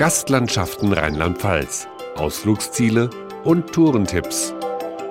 Gastlandschaften Rheinland-Pfalz, Ausflugsziele und Tourentipps.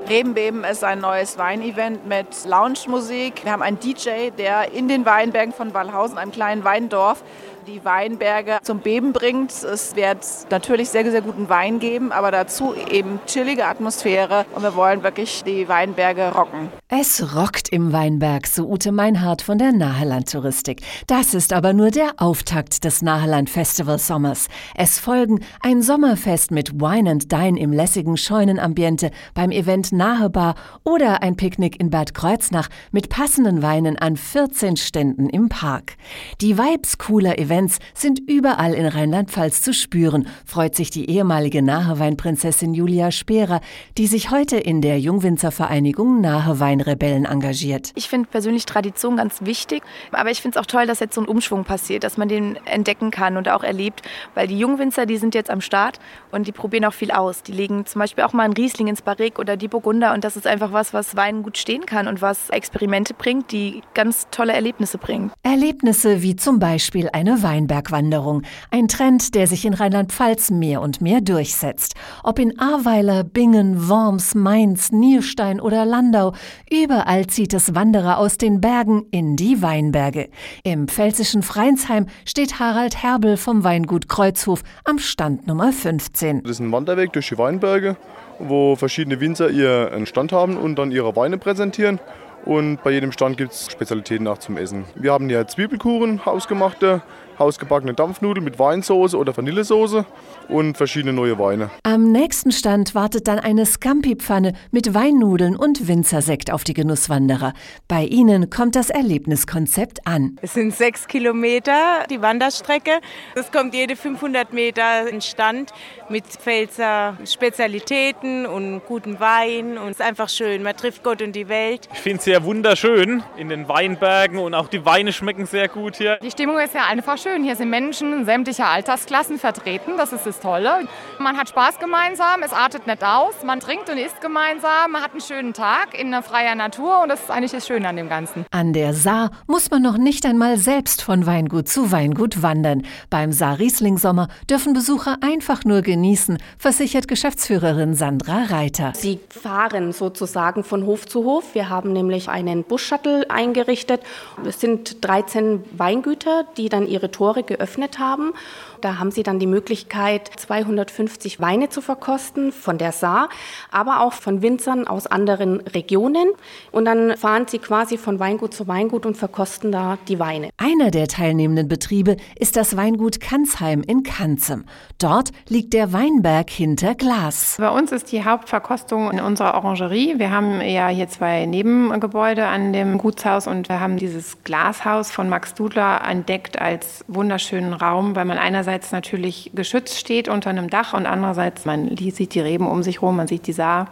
Rebenbeben ist ein neues Weinevent mit Lounge-Musik. Wir haben einen DJ, der in den Weinbergen von Wallhausen, einem kleinen Weindorf, die Weinberge zum Beben bringt. Es wird natürlich sehr, sehr guten Wein geben, aber dazu eben chillige Atmosphäre und wir wollen wirklich die Weinberge rocken. Es rockt im Weinberg, so Ute Meinhardt von der Naheland Touristik. Das ist aber nur der Auftakt des Naheland Festival Sommers. Es folgen ein Sommerfest mit Wine and Dine im lässigen Scheunenambiente beim Event Nahebar oder ein Picknick in Bad Kreuznach mit passenden Weinen an 14 Ständen im Park. Die Vibes cooler Events sind überall in Rheinland-Pfalz zu spüren, freut sich die ehemalige Naheweinprinzessin Julia Speerer, die sich heute in der Jungwinzervereinigung Nahewein Weinrebellen engagiert. Ich finde persönlich Tradition ganz wichtig, aber ich finde es auch toll, dass jetzt so ein Umschwung passiert, dass man den entdecken kann und auch erlebt, weil die Jungwinzer, die sind jetzt am Start und die probieren auch viel aus. Die legen zum Beispiel auch mal einen Riesling ins Barrique oder die Burgunder und das ist einfach was, was Wein gut stehen kann und was Experimente bringt, die ganz tolle Erlebnisse bringen. Erlebnisse wie zum Beispiel eine Weinbergwanderung, ein Trend, der sich in Rheinland-Pfalz mehr und mehr durchsetzt. Ob in Ahrweiler, Bingen, Worms, Mainz, Nierstein oder Landau, Überall zieht es Wanderer aus den Bergen in die Weinberge. Im pfälzischen Freinsheim steht Harald Herbel vom Weingut Kreuzhof am Stand Nummer 15. Das ist ein Wanderweg durch die Weinberge, wo verschiedene Winzer ihren Stand haben und dann ihre Weine präsentieren. Und bei jedem Stand gibt es Spezialitäten auch zum Essen. Wir haben hier Zwiebelkuchen, hausgemachte, hausgebackene Dampfnudeln mit Weinsauce oder Vanillesoße und verschiedene neue Weine. Am nächsten Stand wartet dann eine Scampi-Pfanne mit Weinnudeln und Winzersekt auf die Genusswanderer. Bei ihnen kommt das Erlebniskonzept an. Es sind sechs Kilometer die Wanderstrecke. Es kommt jede 500 Meter ein Stand mit Pfälzer Spezialitäten und guten Wein. Und es ist einfach schön. Man trifft Gott und die Welt. Ich finde es sehr wunderschön in den Weinbergen und auch die Weine schmecken sehr gut hier. Die Stimmung ist ja einfach schön. Hier sind Menschen sämtlicher Altersklassen vertreten. Das ist das Tolle. Man hat Spaß gemeinsam, es artet nicht aus. Man trinkt und isst gemeinsam, man hat einen schönen Tag in einer freier Natur und das ist eigentlich das Schöne an dem Ganzen. An der Saar muss man noch nicht einmal selbst von Weingut zu Weingut wandern. Beim Saar Riesling Sommer dürfen Besucher einfach nur genießen, versichert Geschäftsführerin Sandra Reiter. Sie fahren sozusagen von Hof zu Hof. Wir haben nämlich einen Bus-Shuttle eingerichtet. Es sind 13 Weingüter, die dann ihre Tore geöffnet haben. Da haben Sie dann die Möglichkeit, 250 Weine zu verkosten von der Saar, aber auch von Winzern aus anderen Regionen. Und dann fahren Sie quasi von Weingut zu Weingut und verkosten da die Weine. Einer der teilnehmenden Betriebe ist das Weingut Kanzheim in Kanzem. Dort liegt der Weinberg hinter Glas. Bei uns ist die Hauptverkostung in unserer Orangerie. Wir haben ja hier zwei Nebengebäude an dem Gutshaus und wir haben dieses Glashaus von Max Dudler entdeckt als wunderschönen Raum, weil man einerseits natürlich geschützt steht unter einem Dach und andererseits man sieht die Reben um sich herum, man sieht die Saar.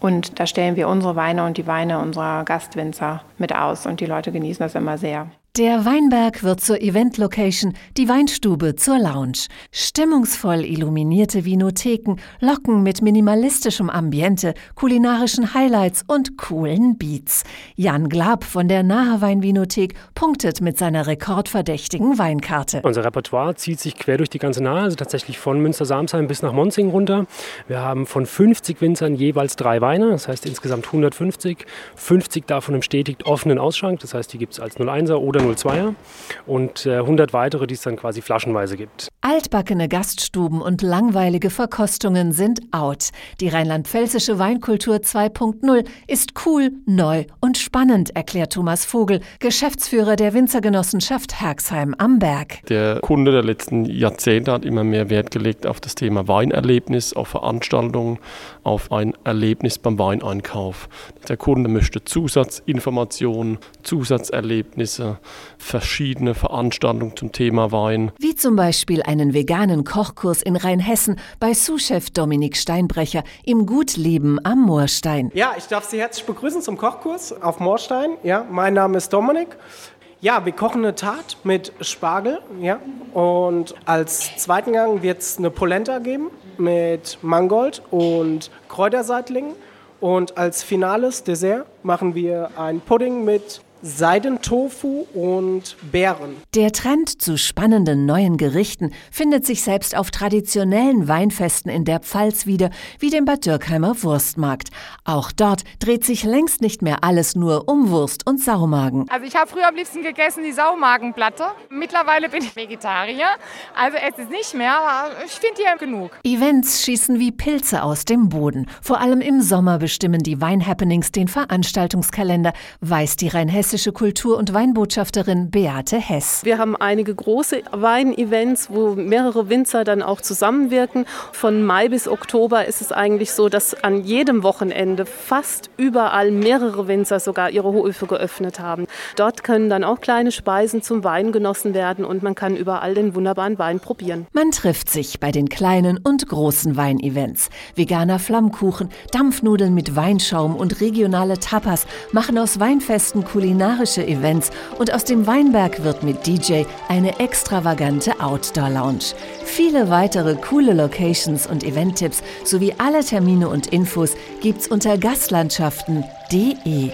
Und da stellen wir unsere Weine und die Weine unserer Gastwinzer mit aus und die Leute genießen das immer sehr. Der Weinberg wird zur Event-Location, die Weinstube zur Lounge. Stimmungsvoll illuminierte Vinotheken locken mit minimalistischem Ambiente, kulinarischen Highlights und coolen Beats. Jan Glab von der Nahe-Weinvinothek punktet mit seiner rekordverdächtigen Weinkarte. Unser Repertoire zieht sich quer durch die ganze Nahe, also tatsächlich von Münster-Samsheim bis nach Monzing runter. Wir haben von 50 Winzern jeweils drei Weine, das heißt insgesamt 150. 50 davon im stetig offenen Ausschank, das heißt, die gibt es als 01er oder 02er und äh, 100 weitere, die es dann quasi flaschenweise gibt. Altbackene Gaststuben und langweilige Verkostungen sind out. Die rheinland-pfälzische Weinkultur 2.0 ist cool, neu und spannend, erklärt Thomas Vogel, Geschäftsführer der Winzergenossenschaft Herxheim am Berg. Der Kunde der letzten Jahrzehnte hat immer mehr Wert gelegt auf das Thema Weinerlebnis, auf Veranstaltungen, auf ein Erlebnis beim Weineinkauf. Der Kunde möchte Zusatzinformationen, Zusatzerlebnisse, verschiedene Veranstaltungen zum Thema Wein. Wie zum Beispiel einen veganen Kochkurs in Rheinhessen bei Sous-Chef Dominik Steinbrecher im Gutleben am Moorstein. Ja, ich darf Sie herzlich begrüßen zum Kochkurs auf Moorstein. Ja, mein Name ist Dominik. Ja, wir kochen eine Tat mit Spargel, ja. Und als zweiten Gang wird es eine Polenta geben mit Mangold und Kräuterseitlingen. Und als finales Dessert machen wir einen Pudding mit Seidentofu und Beeren. Der Trend zu spannenden neuen Gerichten findet sich selbst auf traditionellen Weinfesten in der Pfalz wieder, wie dem Bad Dürkheimer Wurstmarkt. Auch dort dreht sich längst nicht mehr alles nur um Wurst und Saumagen. Also ich habe früher am liebsten gegessen die Saumagenplatte. Mittlerweile bin ich Vegetarier, also esse es nicht mehr, aber ich finde hier genug. Events schießen wie Pilze aus dem Boden. Vor allem im Sommer bestimmen die Weinhappenings den Veranstaltungskalender, weiß die rheinhessische Kultur- und Weinbotschafterin Beate Hess. Wir haben einige große Weinevents, wo mehrere Winzer dann auch zusammenwirken. Von Mai bis Oktober ist es eigentlich so, dass an jedem Wochenende fast überall mehrere Winzer sogar ihre Höfe geöffnet haben. Dort können dann auch kleine Speisen zum Wein genossen werden und man kann überall den wunderbaren Wein probieren. Man trifft sich bei den kleinen und großen Weinevents. Veganer Flammkuchen, Dampfnudeln mit Weinschaum und regionale Tapas machen aus Weinfesten kulinarische Events und aus dem Weinberg wird mit DJ eine extravagante Outdoor-Lounge. Viele weitere coole Locations und Event-Tipps sowie alle Termine und Infos gibt's unter gastlandschaften.de.